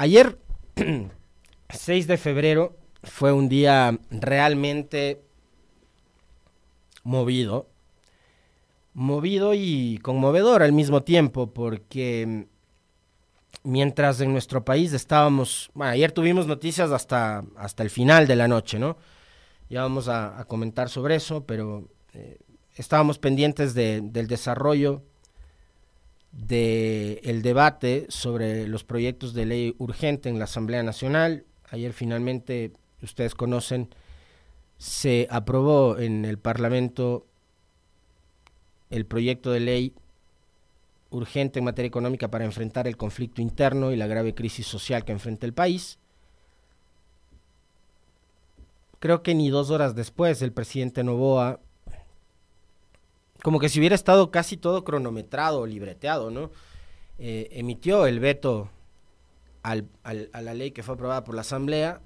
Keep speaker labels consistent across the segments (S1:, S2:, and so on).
S1: Ayer, 6 de febrero, fue un día realmente movido, movido y conmovedor al mismo tiempo, porque mientras en nuestro país estábamos, bueno, ayer tuvimos noticias hasta, hasta el final de la noche, ¿no? Ya vamos a, comentar sobre eso, pero eh, estábamos pendientes del desarrollo del debate sobre los proyectos de ley urgente en la Asamblea Nacional. Ayer finalmente, ustedes conocen, se aprobó en el Parlamento el proyecto de ley urgente en materia económica para enfrentar el conflicto interno y la grave crisis social que enfrenta el país. Creo que ni dos horas después el presidente Novoa como que si hubiera estado casi todo cronometrado, libreteado, ¿no? Eh, emitió el veto al, a la ley que fue aprobada por la Asamblea,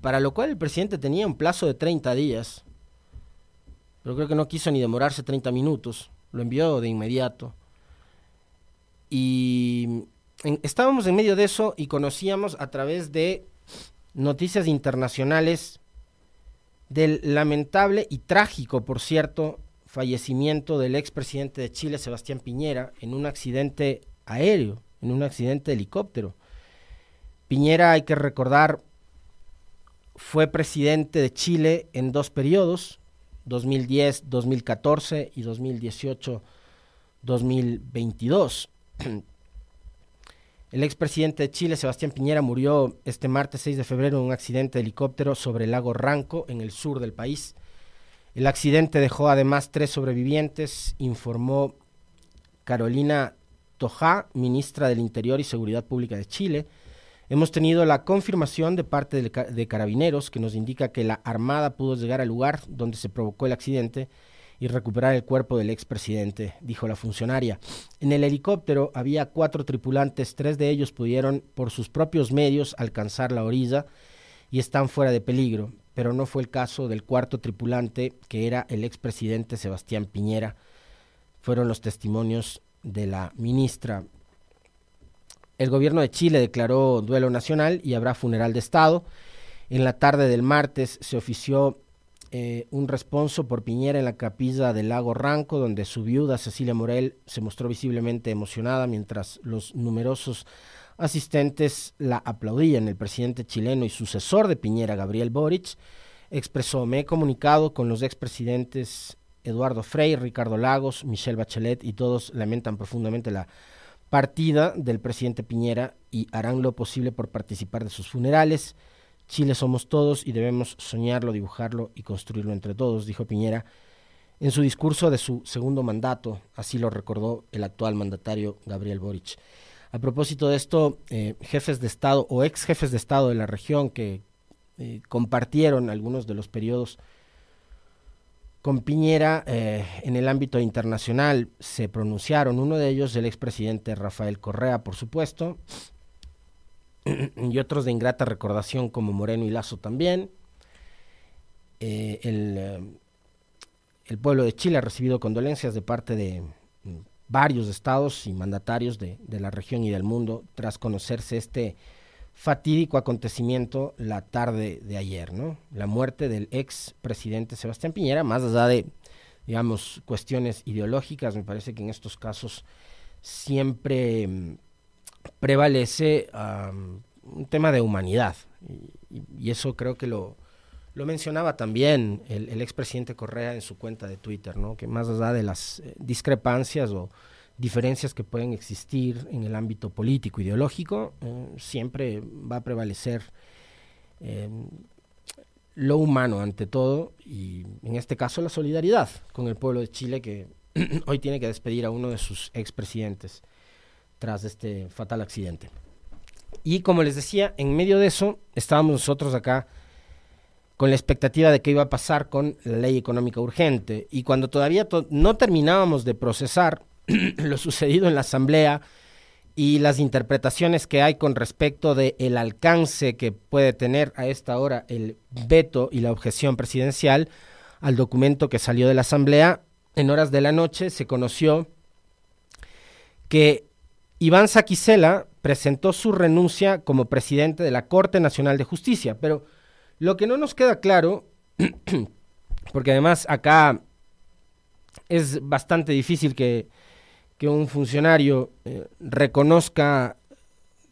S1: para lo cual el presidente tenía un plazo de 30 días, pero creo que no quiso ni demorarse 30 minutos, lo envió de inmediato. Y estábamos en medio de eso y conocíamos a través de noticias internacionales del lamentable y trágico, por cierto, fallecimiento del expresidente de Chile, Sebastián Piñera, en un accidente aéreo, en un accidente de helicóptero. Piñera, hay que recordar, fue presidente de Chile en dos periodos, 2010, 2014 y 2018, 2022. El expresidente de Chile, Sebastián Piñera, murió este martes 6 de febrero en un accidente de helicóptero sobre el lago Ranco, en el sur del país. El accidente dejó además tres sobrevivientes, informó Carolina Tojá, ministra del Interior y Seguridad Pública de Chile. Hemos tenido la confirmación de parte de, Carabineros que nos indica que la Armada pudo llegar al lugar donde se provocó el accidente y recuperar el cuerpo del expresidente, dijo la funcionaria. En el helicóptero había cuatro tripulantes, tres de ellos pudieron por sus propios medios alcanzar la orilla y están fuera de peligro pero no fue el caso del cuarto tripulante, que era el expresidente Sebastián Piñera. Fueron los testimonios de la ministra. El gobierno de Chile declaró duelo nacional y habrá funeral de Estado. En la tarde del martes se ofició eh, un responso por Piñera en la capilla del lago Ranco, donde su viuda Cecilia Morel se mostró visiblemente emocionada mientras los numerosos asistentes la aplaudían. El presidente chileno y sucesor de Piñera, Gabriel Boric, expresó, me he comunicado con los expresidentes Eduardo Frei, Ricardo Lagos, Michelle Bachelet y todos lamentan profundamente la partida del presidente Piñera y harán lo posible por participar de sus funerales. Chile somos todos y debemos soñarlo, dibujarlo y construirlo entre todos, dijo Piñera en su discurso de su segundo mandato, así lo recordó el actual mandatario Gabriel Boric. A propósito de esto, eh, jefes de Estado o ex jefes de Estado de la región que eh, compartieron algunos de los periodos con Piñera eh, en el ámbito internacional se pronunciaron. Uno de ellos, el expresidente Rafael Correa, por supuesto, y otros de ingrata recordación como Moreno y Lazo también. el, el pueblo de Chile ha recibido condolencias de parte de varios estados y mandatarios de, la región y del mundo tras conocerse este fatídico acontecimiento la tarde de ayer, ¿no? La muerte del ex presidente Sebastián Piñera, más allá de, digamos, cuestiones ideológicas, me parece que en estos casos siempre mm, prevalece un tema de humanidad y, eso creo que lo, lo mencionaba también el, expresidente Correa en su cuenta de Twitter, ¿no? que más allá de las eh, discrepancias o diferencias que pueden existir en el ámbito político, ideológico, eh, siempre va a prevalecer eh, lo humano ante todo y en este caso la solidaridad con el pueblo de Chile que hoy tiene que despedir a uno de sus expresidentes tras este fatal accidente. Y como les decía, en medio de eso estábamos nosotros acá con la expectativa de qué iba a pasar con la ley económica urgente. Y cuando todavía no terminábamos de procesar lo sucedido en la Asamblea y las interpretaciones que hay con respecto de alcance que puede tener a esta hora el veto y la objeción presidencial al documento que salió de la Asamblea, en horas de la noche se conoció que Iván Saquicela presentó su renuncia como presidente de la Corte Nacional de Justicia, pero lo que no nos queda claro, porque además acá es bastante difícil que, un funcionario eh, reconozca,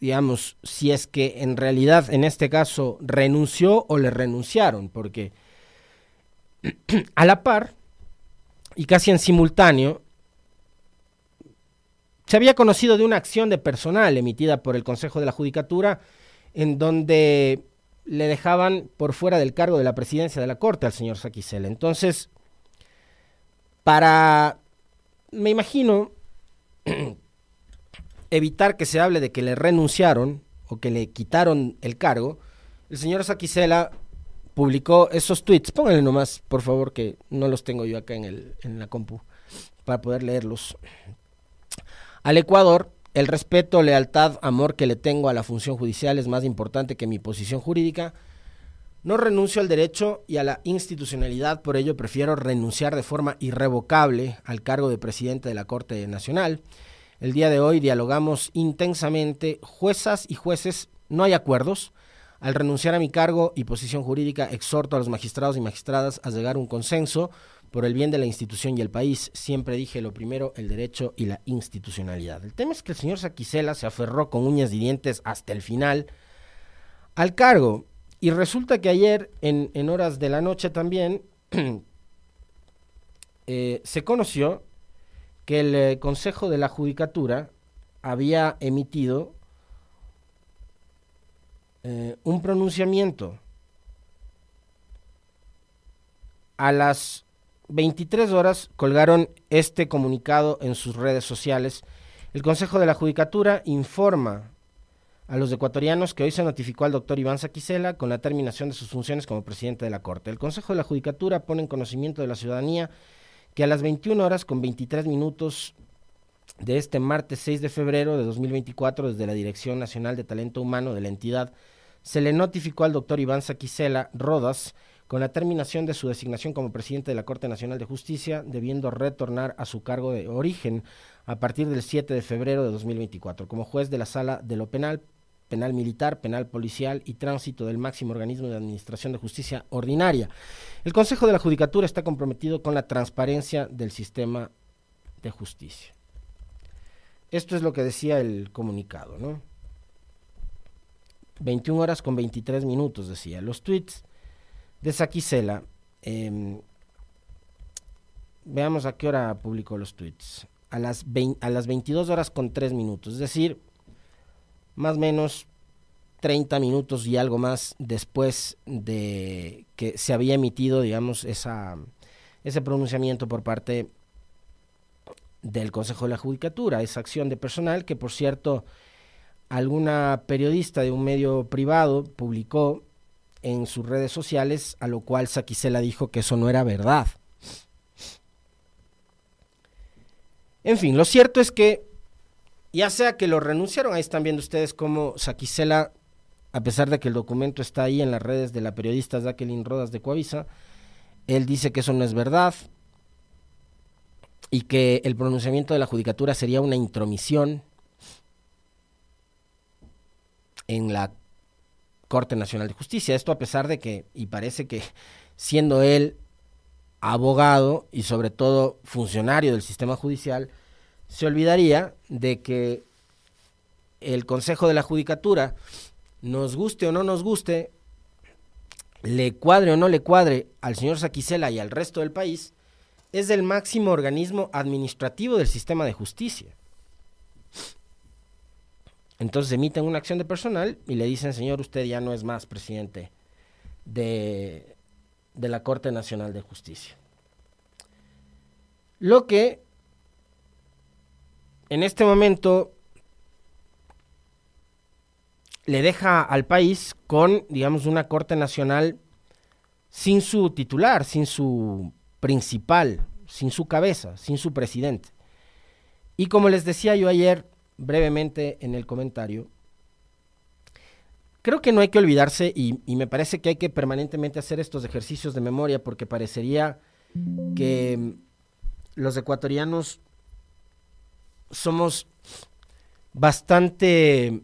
S1: digamos, si es que en realidad en este caso renunció o le renunciaron, porque a la par y casi en simultáneo, se había conocido de una acción de personal emitida por el Consejo de la Judicatura en donde le dejaban por fuera del cargo de la presidencia de la Corte al señor Saquicel. Entonces, para, me imagino, evitar que se hable de que le renunciaron o que le quitaron el cargo, el señor Saquicela publicó esos tweets. Pónganle nomás, por favor, que no los tengo yo acá en, el, en la compu para poder leerlos. Al Ecuador, el respeto, lealtad, amor que le tengo a la función judicial es más importante que mi posición jurídica. No renuncio al derecho y a la institucionalidad, por ello prefiero renunciar de forma irrevocable al cargo de presidente de la Corte Nacional. El día de hoy dialogamos intensamente, juezas y jueces, no hay acuerdos. Al renunciar a mi cargo y posición jurídica, exhorto a los magistrados y magistradas a llegar a un consenso por el bien de la institución y el país, siempre dije lo primero, el derecho y la institucionalidad. El tema es que el señor Saquicela se aferró con uñas y dientes hasta el final al cargo. Y resulta que ayer, en, horas de la noche también, eh, se conoció que el eh, Consejo de la Judicatura había emitido eh, un pronunciamiento a las 23 horas colgaron este comunicado en sus redes sociales. El Consejo de la Judicatura informa a los ecuatorianos que hoy se notificó al doctor Iván Saquicela con la terminación de sus funciones como presidente de la Corte. El Consejo de la Judicatura pone en conocimiento de la ciudadanía que a las 21 horas con 23 minutos de este martes 6 de febrero de 2024 desde la Dirección Nacional de Talento Humano de la entidad se le notificó al doctor Iván Saquicela Rodas con la terminación de su designación como presidente de la Corte Nacional de Justicia, debiendo retornar a su cargo de origen a partir del 7 de febrero de 2024, como juez de la Sala de lo Penal, Penal Militar, Penal Policial y Tránsito del máximo organismo de Administración de Justicia Ordinaria. El Consejo de la Judicatura está comprometido con la transparencia del sistema de justicia. Esto es lo que decía el comunicado, ¿no? 21 horas con 23 minutos, decía. Los tweets de Saquicela. Em, veamos a qué hora publicó los tweets. A las, a las 22 horas con 3 minutos, es decir, más o menos 30 minutos y algo más después de que se había emitido, digamos, esa, ese pronunciamiento por parte del Consejo de la Judicatura, esa acción de personal que, por cierto, alguna periodista de un medio privado publicó en sus redes sociales, a lo cual Saquicela dijo que eso no era verdad. En fin, lo cierto es que, ya sea que lo renunciaron, ahí están viendo ustedes cómo Saquicela, a pesar de que el documento está ahí en las redes de la periodista Jacqueline Rodas de Coavisa, él dice que eso no es verdad y que el pronunciamiento de la judicatura sería una intromisión en la Corte Nacional de Justicia. Esto a pesar de que, y parece que siendo él abogado y sobre todo funcionario del sistema judicial, se olvidaría de que el Consejo de la Judicatura, nos guste o no nos guste, le cuadre o no le cuadre al señor Saquicela y al resto del país, es el máximo organismo administrativo del sistema de justicia. Entonces emiten una acción de personal y le dicen, señor, usted ya no es más presidente de, de la Corte Nacional de Justicia. Lo que en este momento le deja al país con, digamos, una Corte Nacional sin su titular, sin su principal, sin su cabeza, sin su presidente. Y como les decía yo ayer, brevemente en el comentario, creo que no hay que olvidarse y, me parece que hay que permanentemente hacer estos ejercicios de memoria porque parecería que los ecuatorianos somos bastante...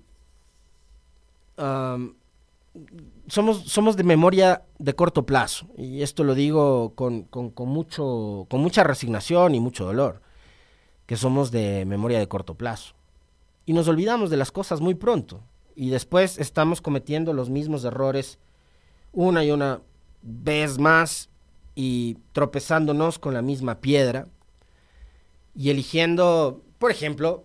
S1: somos, somos de memoria de corto plazo, y esto lo digo con, mucho, con mucha resignación y mucho dolor, que somos de memoria de corto plazo. Y nos olvidamos de las cosas muy pronto, y después estamos cometiendo los mismos errores una y una vez más y tropezándonos con la misma piedra y eligiendo, por ejemplo,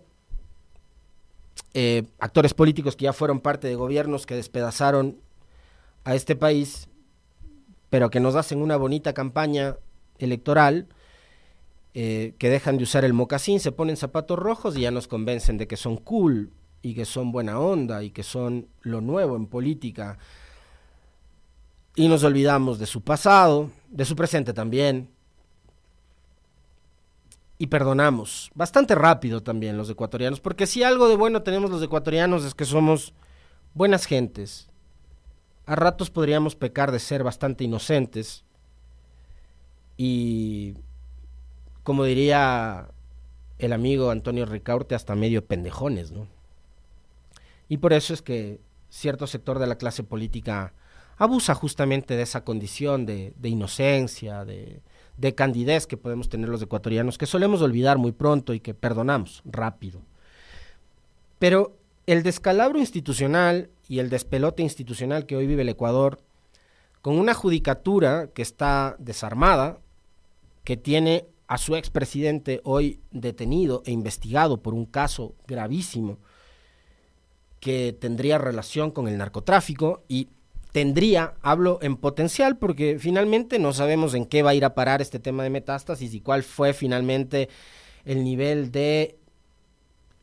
S1: eh, actores políticos que ya fueron parte de gobiernos que despedazaron a este país, pero que nos hacen una bonita campaña electoral, eh, que dejan de usar el mocasín, se ponen zapatos rojos y ya nos convencen de que son cool y que son buena onda y que son lo nuevo en política. Y nos olvidamos de su pasado, de su presente también. Y perdonamos, bastante rápido también los ecuatorianos, porque si algo de bueno tenemos los ecuatorianos es que somos buenas gentes. A ratos podríamos pecar de ser bastante inocentes. Y, como diría el amigo Antonio Ricaurte, hasta medio pendejones, ¿no? Y por eso es que cierto sector de la clase política abusa justamente de esa condición de, inocencia, de, de candidez que podemos tener los ecuatorianos, que solemos olvidar muy pronto y que perdonamos rápido. Pero el descalabro institucional y el despelote institucional que hoy vive el Ecuador, con una judicatura que está desarmada, que tiene a su expresidente hoy detenido e investigado por un caso gravísimo que tendría relación con el narcotráfico y tendría, hablo en potencial, porque finalmente no sabemos en qué va a ir a parar este tema de metástasis y cuál fue finalmente el nivel de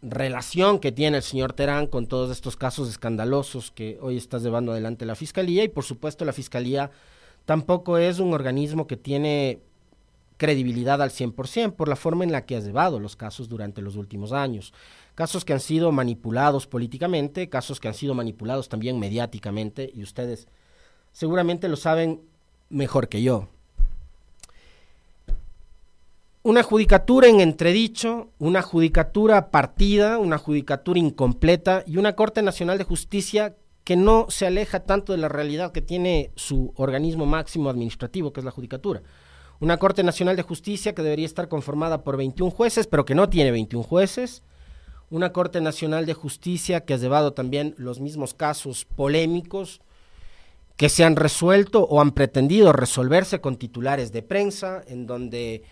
S1: relación que tiene el señor Terán con todos estos casos escandalosos que hoy está llevando adelante la Fiscalía. Y por supuesto la Fiscalía tampoco es un organismo que tiene credibilidad al 100% por la forma en la que ha llevado los casos durante los últimos años casos que han sido manipulados políticamente, casos que han sido manipulados también mediáticamente, y ustedes seguramente lo saben mejor que yo. Una judicatura en entredicho, una judicatura partida, una judicatura incompleta y una Corte Nacional de Justicia que no se aleja tanto de la realidad que tiene su organismo máximo administrativo, que es la judicatura. Una Corte Nacional de Justicia que debería estar conformada por 21 jueces, pero que no tiene 21 jueces. Una Corte Nacional de Justicia que ha llevado también los mismos casos polémicos que se han resuelto o han pretendido resolverse con titulares de prensa, en donde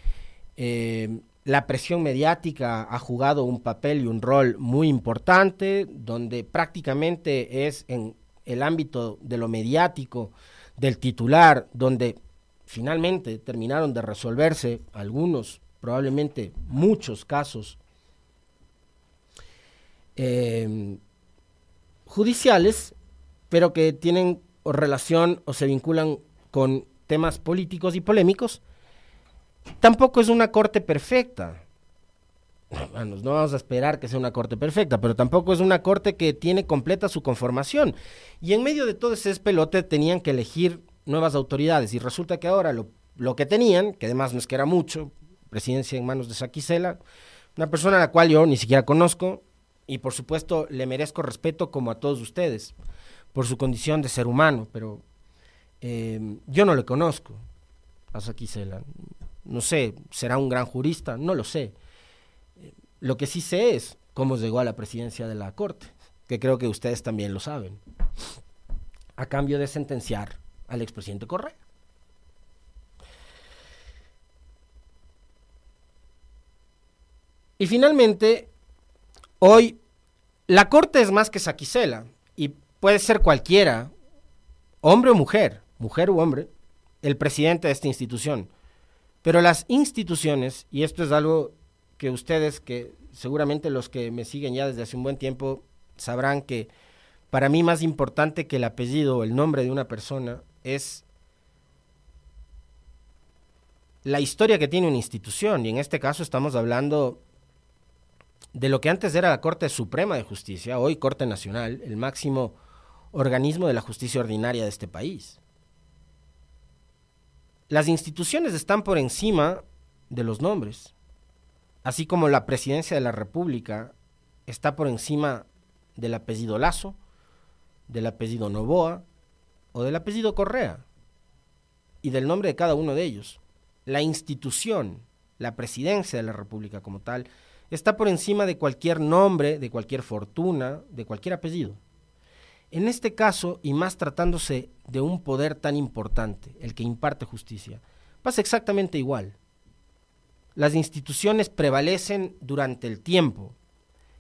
S1: eh, la presión mediática ha jugado un papel y un rol muy importante, donde prácticamente es en el ámbito de lo mediático del titular, donde finalmente terminaron de resolverse algunos, probablemente muchos casos eh, judiciales, pero que tienen relación o se vinculan con temas políticos y polémicos, tampoco es una corte perfecta. no vamos a esperar que sea una corte perfecta, pero tampoco es una corte que tiene completa su conformación. Y en medio de todo ese pelote tenían que elegir nuevas autoridades y resulta que ahora lo, lo que tenían, que además no es que era mucho, presidencia en manos de Saquicela, una persona a la cual yo ni siquiera conozco, y por supuesto le merezco respeto como a todos ustedes por su condición de ser humano, pero eh, yo no le conozco a Saquicela. No sé, será un gran jurista, no lo sé. Lo que sí sé es cómo llegó a la presidencia de la Corte, que creo que ustedes también lo saben, a cambio de sentenciar al expresidente Correa. Y finalmente, Hoy la corte es más que Saquicela y puede ser cualquiera, hombre o mujer, mujer u hombre, el presidente de esta institución. Pero las instituciones, y esto es algo que ustedes, que seguramente los que me siguen ya desde hace un buen tiempo, sabrán que para mí más importante que el apellido o el nombre de una persona es la historia que tiene una institución. Y en este caso estamos hablando de lo que antes era la Corte Suprema de Justicia, hoy Corte Nacional, el máximo organismo de la justicia ordinaria de este país. Las instituciones están por encima de los nombres, así como la presidencia de la República está por encima del apellido Lazo, del apellido Novoa o del apellido Correa y del nombre de cada uno de ellos. La institución, la presidencia de la República como tal, está por encima de cualquier nombre, de cualquier fortuna, de cualquier apellido. En este caso, y más tratándose de un poder tan importante, el que imparte justicia, pasa exactamente igual. Las instituciones prevalecen durante el tiempo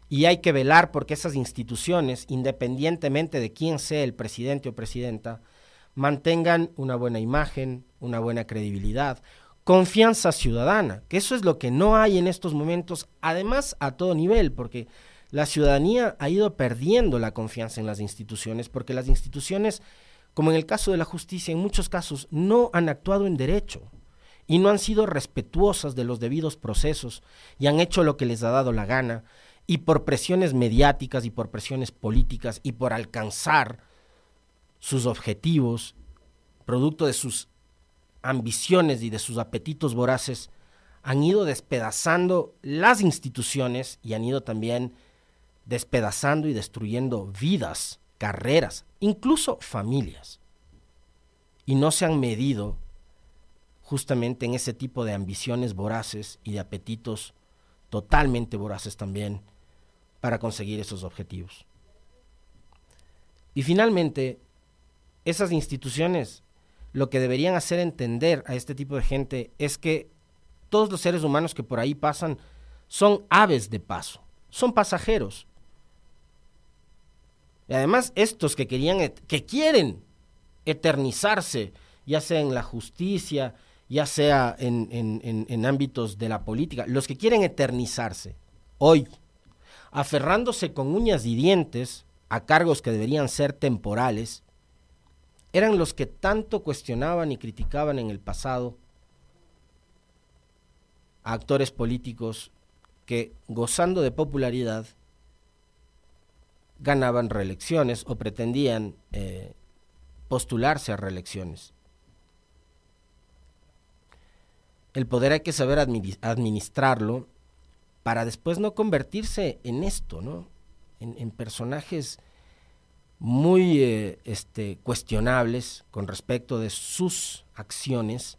S1: y hay que velar porque esas instituciones, independientemente de quién sea el presidente o presidenta, mantengan una buena imagen, una buena credibilidad, confianza ciudadana, que eso es lo que no hay en estos momentos, además a todo nivel, porque la ciudadanía ha ido perdiendo la confianza en las instituciones, porque las instituciones, como en el caso de la justicia, en muchos casos no han actuado en derecho y no han sido respetuosas de los debidos procesos y han hecho lo que les ha dado la gana y por presiones mediáticas y por presiones políticas y por alcanzar sus objetivos, producto de sus ambiciones y de sus apetitos voraces, han ido despedazando las instituciones y han ido también despedazando y destruyendo vidas, carreras, incluso familias. Y no se han medido justamente en ese tipo de ambiciones voraces y de apetitos totalmente voraces también para conseguir esos objetivos. Y finalmente, esas instituciones lo que deberían hacer entender a este tipo de gente es que todos los seres humanos que por ahí pasan son aves de paso, son pasajeros. Y además estos que querían que quieren eternizarse, ya sea en la justicia, ya sea en, en ámbitos de la política, los que quieren eternizarse hoy, aferrándose con uñas y dientes a cargos que deberían ser temporales, eran los que tanto cuestionaban y criticaban en el pasado a actores políticos que, gozando de popularidad, ganaban reelecciones o pretendían eh, postularse a reelecciones. El poder hay que saber administrarlo para después no convertirse en esto, ¿no? en personajes muy eh, este, cuestionables con respecto de sus acciones,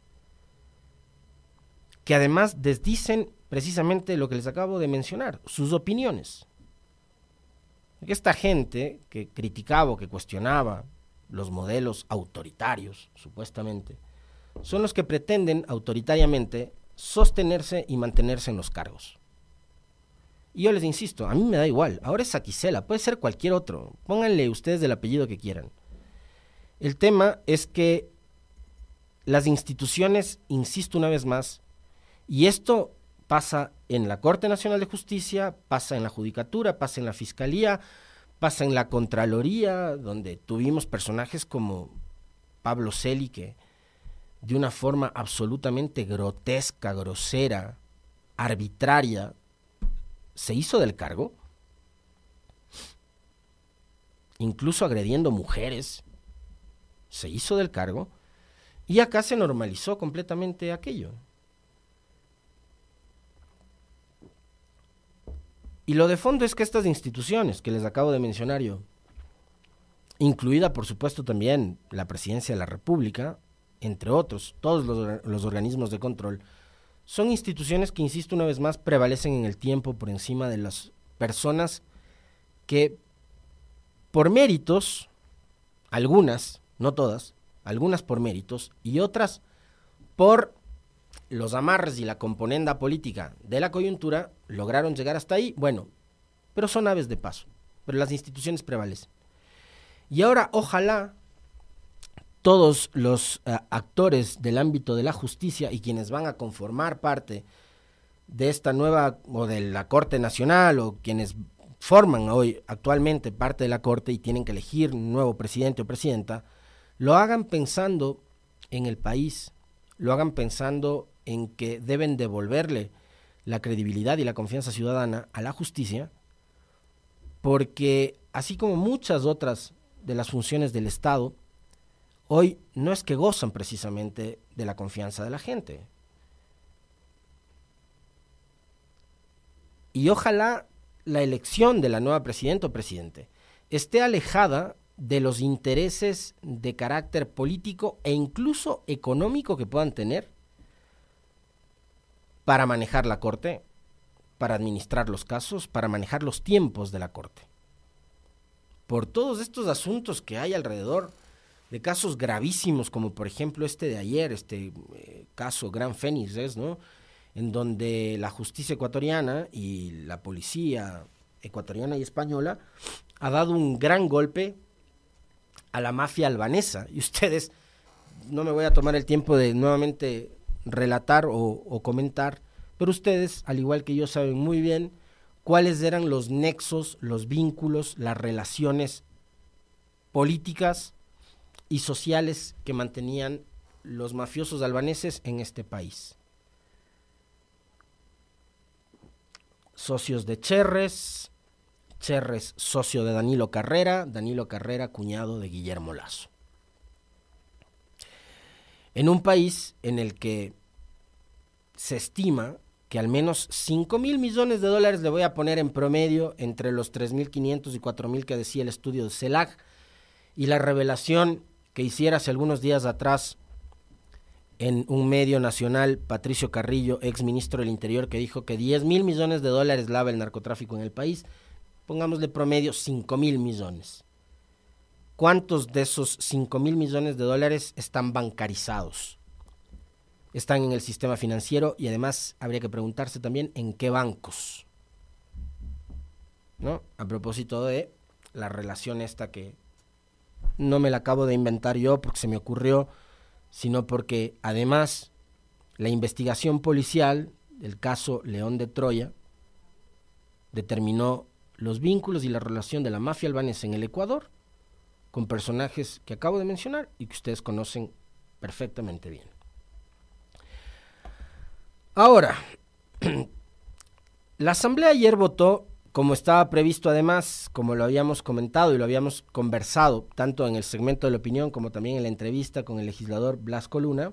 S1: que además desdicen precisamente lo que les acabo de mencionar, sus opiniones. Esta gente que criticaba o que cuestionaba los modelos autoritarios, supuestamente, son los que pretenden autoritariamente sostenerse y mantenerse en los cargos. Y yo les insisto, a mí me da igual. Ahora es Aquisela, puede ser cualquier otro. Pónganle ustedes el apellido que quieran. El tema es que las instituciones, insisto una vez más, y esto pasa en la Corte Nacional de Justicia, pasa en la Judicatura, pasa en la Fiscalía, pasa en la Contraloría, donde tuvimos personajes como Pablo Celi, de una forma absolutamente grotesca, grosera, arbitraria, se hizo del cargo, incluso agrediendo mujeres, se hizo del cargo, y acá se normalizó completamente aquello. Y lo de fondo es que estas instituciones que les acabo de mencionar yo, incluida por supuesto también la presidencia de la República, entre otros, todos los, los organismos de control, son instituciones que, insisto una vez más, prevalecen en el tiempo por encima de las personas que por méritos, algunas, no todas, algunas por méritos y otras por los amarres y la componenda política de la coyuntura, lograron llegar hasta ahí, bueno, pero son aves de paso, pero las instituciones prevalecen. Y ahora ojalá todos los eh, actores del ámbito de la justicia y quienes van a conformar parte de esta nueva o de la Corte Nacional o quienes forman hoy actualmente parte de la Corte y tienen que elegir un nuevo presidente o presidenta, lo hagan pensando en el país, lo hagan pensando en que deben devolverle la credibilidad y la confianza ciudadana a la justicia, porque así como muchas otras de las funciones del Estado, hoy no es que gozan precisamente de la confianza de la gente. Y ojalá la elección de la nueva presidenta o presidente esté alejada de los intereses de carácter político e incluso económico que puedan tener para manejar la Corte, para administrar los casos, para manejar los tiempos de la Corte. Por todos estos asuntos que hay alrededor de casos gravísimos, como por ejemplo este de ayer, este eh, caso Gran Fénix, ¿no? En donde la justicia ecuatoriana y la policía ecuatoriana y española ha dado un gran golpe a la mafia albanesa. Y ustedes, no me voy a tomar el tiempo de nuevamente relatar o, comentar, pero ustedes, al igual que yo, saben muy bien cuáles eran los nexos, los vínculos, las relaciones políticas y sociales que mantenían los mafiosos albaneses en este país. Socios de Cherres, Cherres socio de Danilo Carrera, Danilo Carrera cuñado de Guillermo Lazo en un país en el que se estima que al menos 5 mil millones de dólares le voy a poner en promedio entre los 3.500 y 4.000 que decía el estudio de CELAC y la revelación que hiciera hace algunos días atrás en un medio nacional, Patricio Carrillo, ex ministro del Interior, que dijo que 10 mil millones de dólares lava el narcotráfico en el país, pongámosle promedio 5 mil millones. ¿Cuántos de esos 5 mil millones de dólares están bancarizados? Están en el sistema financiero y además habría que preguntarse también en qué bancos. ¿No? A propósito de la relación esta que no me la acabo de inventar yo porque se me ocurrió, sino porque además la investigación policial del caso León de Troya determinó los vínculos y la relación de la mafia albanesa en el Ecuador con personajes que acabo de mencionar y que ustedes conocen perfectamente bien. Ahora, la Asamblea ayer votó, como estaba previsto además, como lo habíamos comentado y lo habíamos conversado, tanto en el segmento de la opinión como también en la entrevista con el legislador Blasco Luna,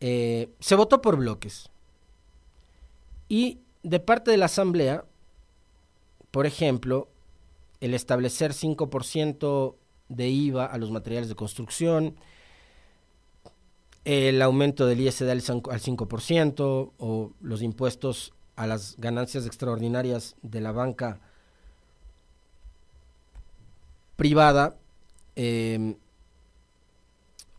S1: eh, se votó por bloques. Y de parte de la Asamblea por ejemplo, el establecer 5% de IVA a los materiales de construcción, el aumento del ISD al 5% o los impuestos a las ganancias extraordinarias de la banca privada, em,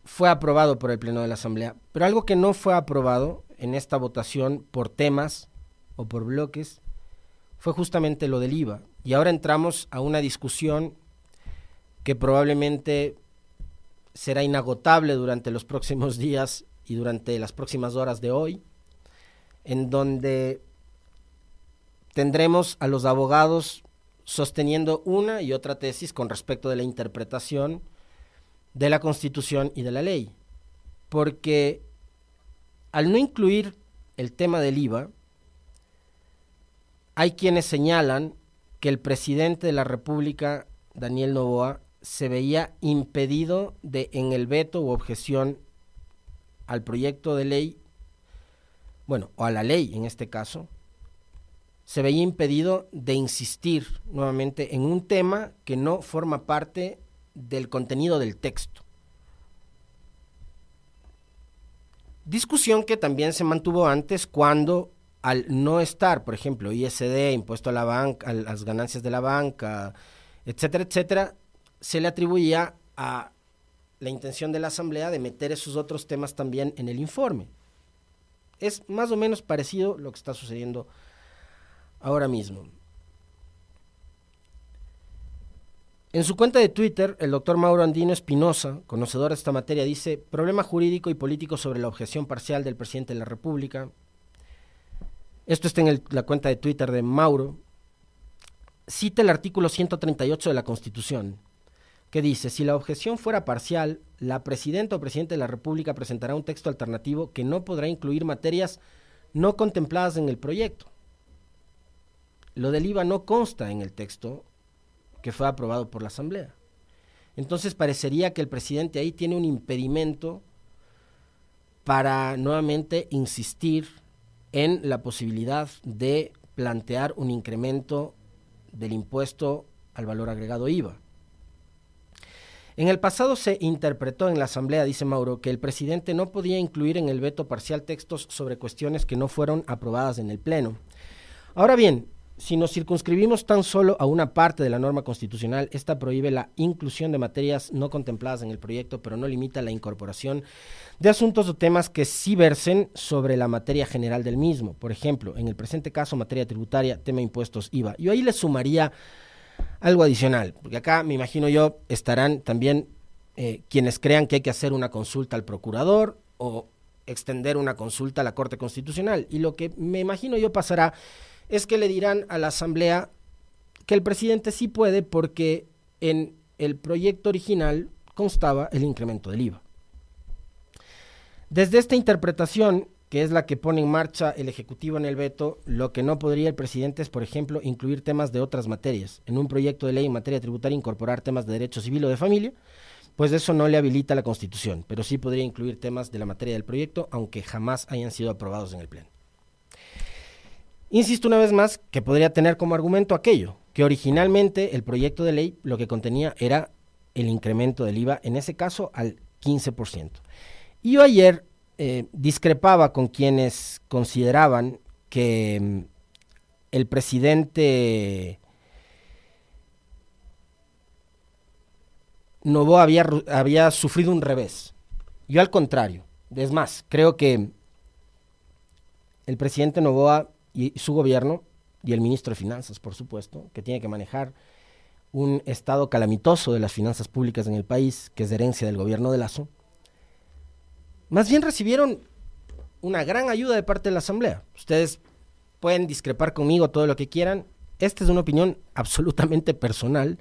S1: fue aprobado por el Pleno de la Asamblea. Pero algo que no fue aprobado en esta votación por temas o por bloques fue justamente lo del IVA. Y ahora entramos a una discusión que probablemente será inagotable durante los próximos días y durante las próximas horas de hoy, en donde tendremos a los abogados sosteniendo una y otra tesis con respecto de la interpretación de la Constitución y de la ley. Porque al no incluir el tema del IVA, hay quienes señalan que el presidente de la República, Daniel Novoa, se veía impedido de en el veto u objeción al proyecto de ley, bueno, o a la ley en este caso, se veía impedido de insistir nuevamente en un tema que no forma parte del contenido del texto. Discusión que también se mantuvo antes cuando al no estar, por ejemplo, ISD, impuesto a la banca, a las ganancias de la banca, etcétera, etcétera, se le atribuía a la intención de la Asamblea de meter esos otros temas también en el informe. Es más o menos parecido lo que está sucediendo ahora mismo. En su cuenta de Twitter, el doctor Mauro Andino Espinosa, conocedor de esta materia, dice, problema jurídico y político sobre la objeción parcial del presidente de la República, esto está en la cuenta de Twitter de Mauro, cita el artículo 138 de la Constitución, que dice, si la objeción fuera parcial, la presidenta o presidente de la República presentará un texto alternativo que no podrá incluir materias no contempladas en el proyecto. Lo del IVA no consta en el texto que fue aprobado por la Asamblea. Entonces parecería que el presidente ahí tiene un impedimento para nuevamente insistir en la posibilidad de plantear un incremento del impuesto al valor agregado IVA. En el pasado se interpretó en la Asamblea, dice Mauro, que el presidente no podía incluir en el veto parcial textos sobre cuestiones que no fueron aprobadas en el Pleno. Ahora bien, si nos circunscribimos tan solo a una parte de la norma constitucional, esta prohíbe la inclusión de materias no contempladas en el proyecto, pero no limita la incorporación de asuntos o temas que sí versen sobre la materia general del mismo. Por ejemplo, en el presente caso, materia tributaria, tema impuestos, IVA. Yo ahí le sumaría algo adicional, porque acá me imagino yo estarán también eh, quienes crean que hay que hacer una consulta al procurador o extender una consulta a la Corte Constitucional. Y lo que me imagino yo pasará es que le dirán a la Asamblea que el presidente sí puede porque en el proyecto original constaba el incremento del IVA. Desde esta interpretación, que es la que pone en marcha el Ejecutivo en el veto, lo que no podría el presidente es, por ejemplo, incluir temas de otras materias. En un proyecto de ley en materia tributaria incorporar temas de derecho civil o de familia, pues eso no le habilita la Constitución, pero sí podría incluir temas de la materia del proyecto, aunque jamás hayan sido aprobados en el Pleno. Insisto una vez más que podría tener como argumento aquello, que originalmente el proyecto de ley lo que contenía era el incremento del IVA, en ese caso al 15%. Y yo ayer eh, discrepaba con quienes consideraban que mm, el presidente Novoa había, había sufrido un revés. Yo al contrario. Es más, creo que el presidente Novoa y su gobierno y el ministro de Finanzas, por supuesto, que tiene que manejar un estado calamitoso de las finanzas públicas en el país, que es herencia del gobierno de Lazo, más bien recibieron una gran ayuda de parte de la Asamblea. Ustedes pueden discrepar conmigo todo lo que quieran. Esta es una opinión absolutamente personal.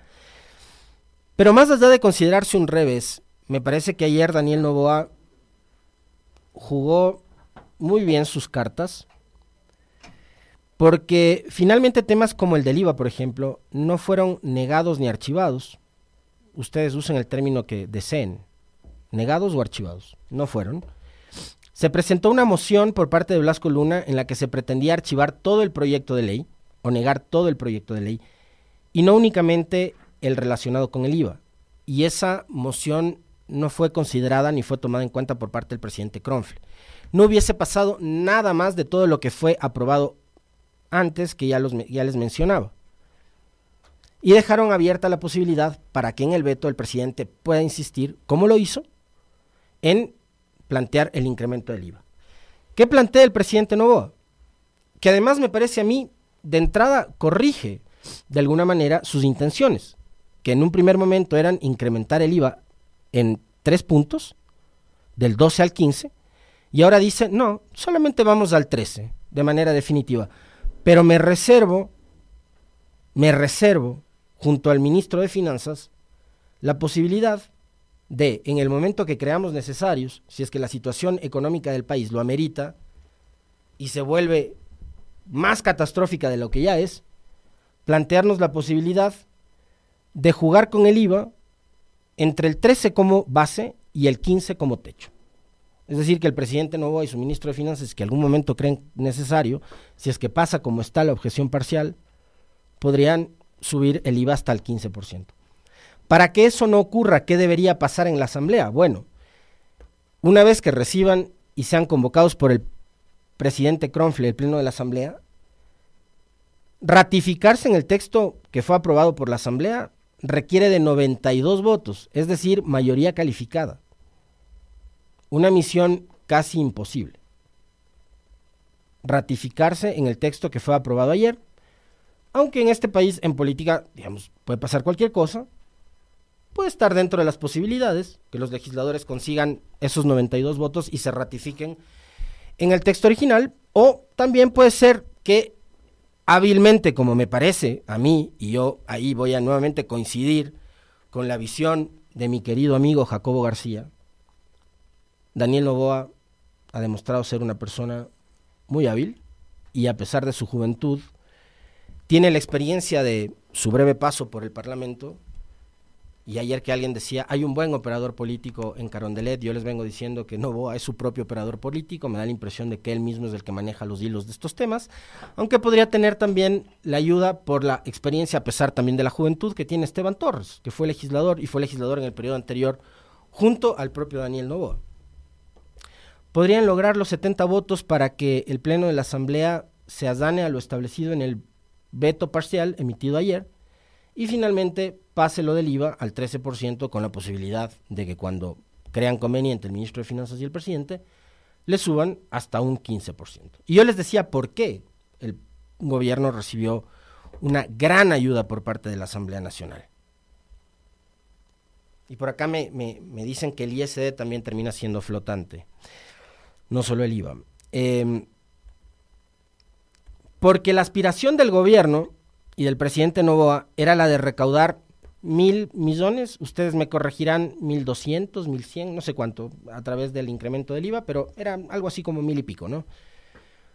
S1: Pero más allá de considerarse un revés, me parece que ayer Daniel Novoa jugó muy bien sus cartas, porque finalmente temas como el del IVA, por ejemplo, no fueron negados ni archivados. Ustedes usan el término que deseen negados o archivados. No fueron. Se presentó una moción por parte de Blasco Luna en la que se pretendía archivar todo el proyecto de ley o negar todo el proyecto de ley y no únicamente el relacionado con el IVA. Y esa moción no fue considerada ni fue tomada en cuenta por parte del presidente Kronfle. No hubiese pasado nada más de todo lo que fue aprobado antes que ya, los, ya les mencionaba. Y dejaron abierta la posibilidad para que en el veto el presidente pueda insistir, como lo hizo, en plantear el incremento del IVA. ¿Qué plantea el presidente Novoa? Que además me parece a mí, de entrada, corrige de alguna manera sus intenciones, que en un primer momento eran incrementar el IVA en tres puntos, del 12 al 15, y ahora dice, no, solamente vamos al 13, de manera definitiva. Pero me reservo, me reservo, junto al ministro de Finanzas, la posibilidad de, en el momento que creamos necesarios, si es que la situación económica del país lo amerita y se vuelve más catastrófica de lo que ya es, plantearnos la posibilidad de jugar con el IVA entre el 13 como base y el 15 como techo. Es decir, que el presidente Novoa y su ministro de Finanzas, que algún momento creen necesario, si es que pasa como está la objeción parcial, podrían subir el IVA hasta el 15%. Para que eso no ocurra, ¿qué debería pasar en la Asamblea? Bueno, una vez que reciban y sean convocados por el presidente Kronfle, el Pleno de la Asamblea, ratificarse en el texto que fue aprobado por la Asamblea requiere de 92 votos, es decir, mayoría calificada. Una misión casi imposible. Ratificarse en el texto que fue aprobado ayer, aunque en este país en política, digamos, puede pasar cualquier cosa, puede estar dentro de las posibilidades que los legisladores consigan esos 92 votos y se ratifiquen en el texto original, o también puede ser que hábilmente, como me parece a mí, y yo ahí voy a nuevamente coincidir con la visión de mi querido amigo Jacobo García, Daniel Novoa ha demostrado ser una persona muy hábil y a pesar de su juventud, tiene la experiencia de su breve paso por el Parlamento y ayer que alguien decía, hay un buen operador político en Carondelet, yo les vengo diciendo que Novoa es su propio operador político, me da la impresión de que él mismo es el que maneja los hilos de estos temas, aunque podría tener también la ayuda por la experiencia, a pesar también de la juventud que tiene Esteban Torres, que fue legislador y fue legislador en el periodo anterior junto al propio Daniel Novoa. Podrían lograr los 70 votos para que el Pleno de la Asamblea se adane a lo establecido en el veto parcial emitido ayer, y finalmente pase lo del IVA al 13% con la posibilidad de que cuando crean conveniente el ministro de Finanzas y el presidente, le suban hasta un 15%. Y yo les decía por qué el gobierno recibió una gran ayuda por parte de la Asamblea Nacional. Y por acá me, dicen que el ISD también termina siendo flotante, no solo el IVA. Em, porque la aspiración del gobierno y del presidente Novoa era la de recaudar mil millones, ustedes me corregirán mil doscientos, mil cien, no sé cuánto, a través del incremento del IVA, pero era algo así como mil y pico, ¿no?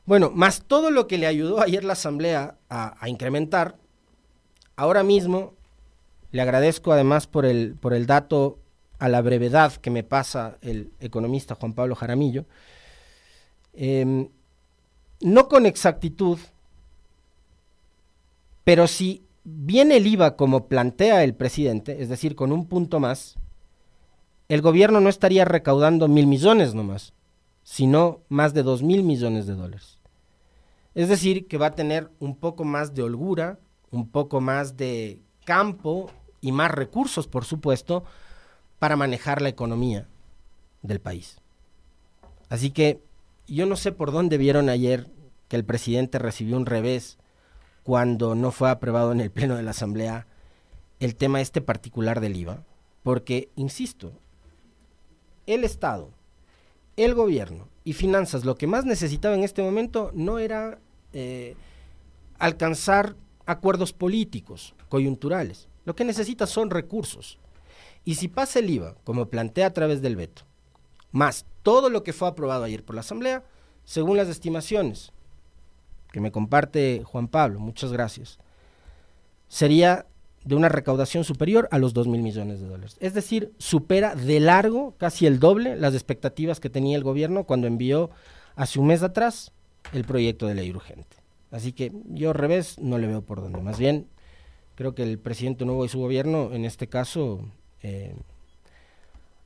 S1: Bueno, más todo lo que le ayudó ayer la Asamblea a, incrementar, ahora mismo le agradezco además por el, por el dato a la brevedad que me pasa el economista Juan Pablo Jaramillo, em, no con exactitud, pero si viene el IVA como plantea el presidente, es decir, con un punto más, el gobierno no estaría recaudando mil millones nomás, sino más de dos mil millones de dólares. Es decir, que va a tener un poco más de holgura, un poco más de campo y más recursos, por supuesto, para manejar la economía del país. Así que yo no sé por dónde vieron ayer que el presidente recibió un revés cuando no fue aprobado en el Pleno de la Asamblea el tema este particular del IVA, porque, insisto, el Estado, el gobierno y finanzas lo que más necesitaba en este momento no era eh, alcanzar acuerdos políticos, coyunturales. Lo que necesita son recursos. Y si pasa el IVA, como plantea a través del veto, más todo lo que fue aprobado ayer por la Asamblea, según las estimaciones que me comparte Juan Pablo, muchas gracias, sería de una recaudación superior a los 2 mil millones de dólares. Es decir, supera de largo, casi el doble, las expectativas que tenía el gobierno cuando envió hace un mes atrás el proyecto de ley urgente. Así que yo revés no le veo por dónde. Más bien, creo que el presidente nuevo y su gobierno, en este caso, eh,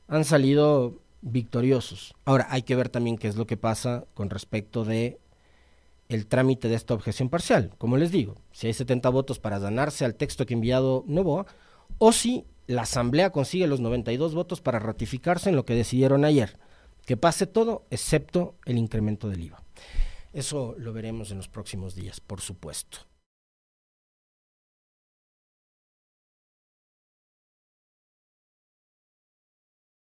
S1: han salido victoriosos. Ahora, hay que ver también qué es lo que pasa con respecto de el trámite de esta objeción parcial. Como les digo, si hay 70 votos para ganarse al texto que ha enviado Novoa, o si la Asamblea consigue los 92 votos para ratificarse en lo que decidieron ayer, que pase todo excepto el incremento del IVA. Eso lo veremos en los próximos días, por supuesto.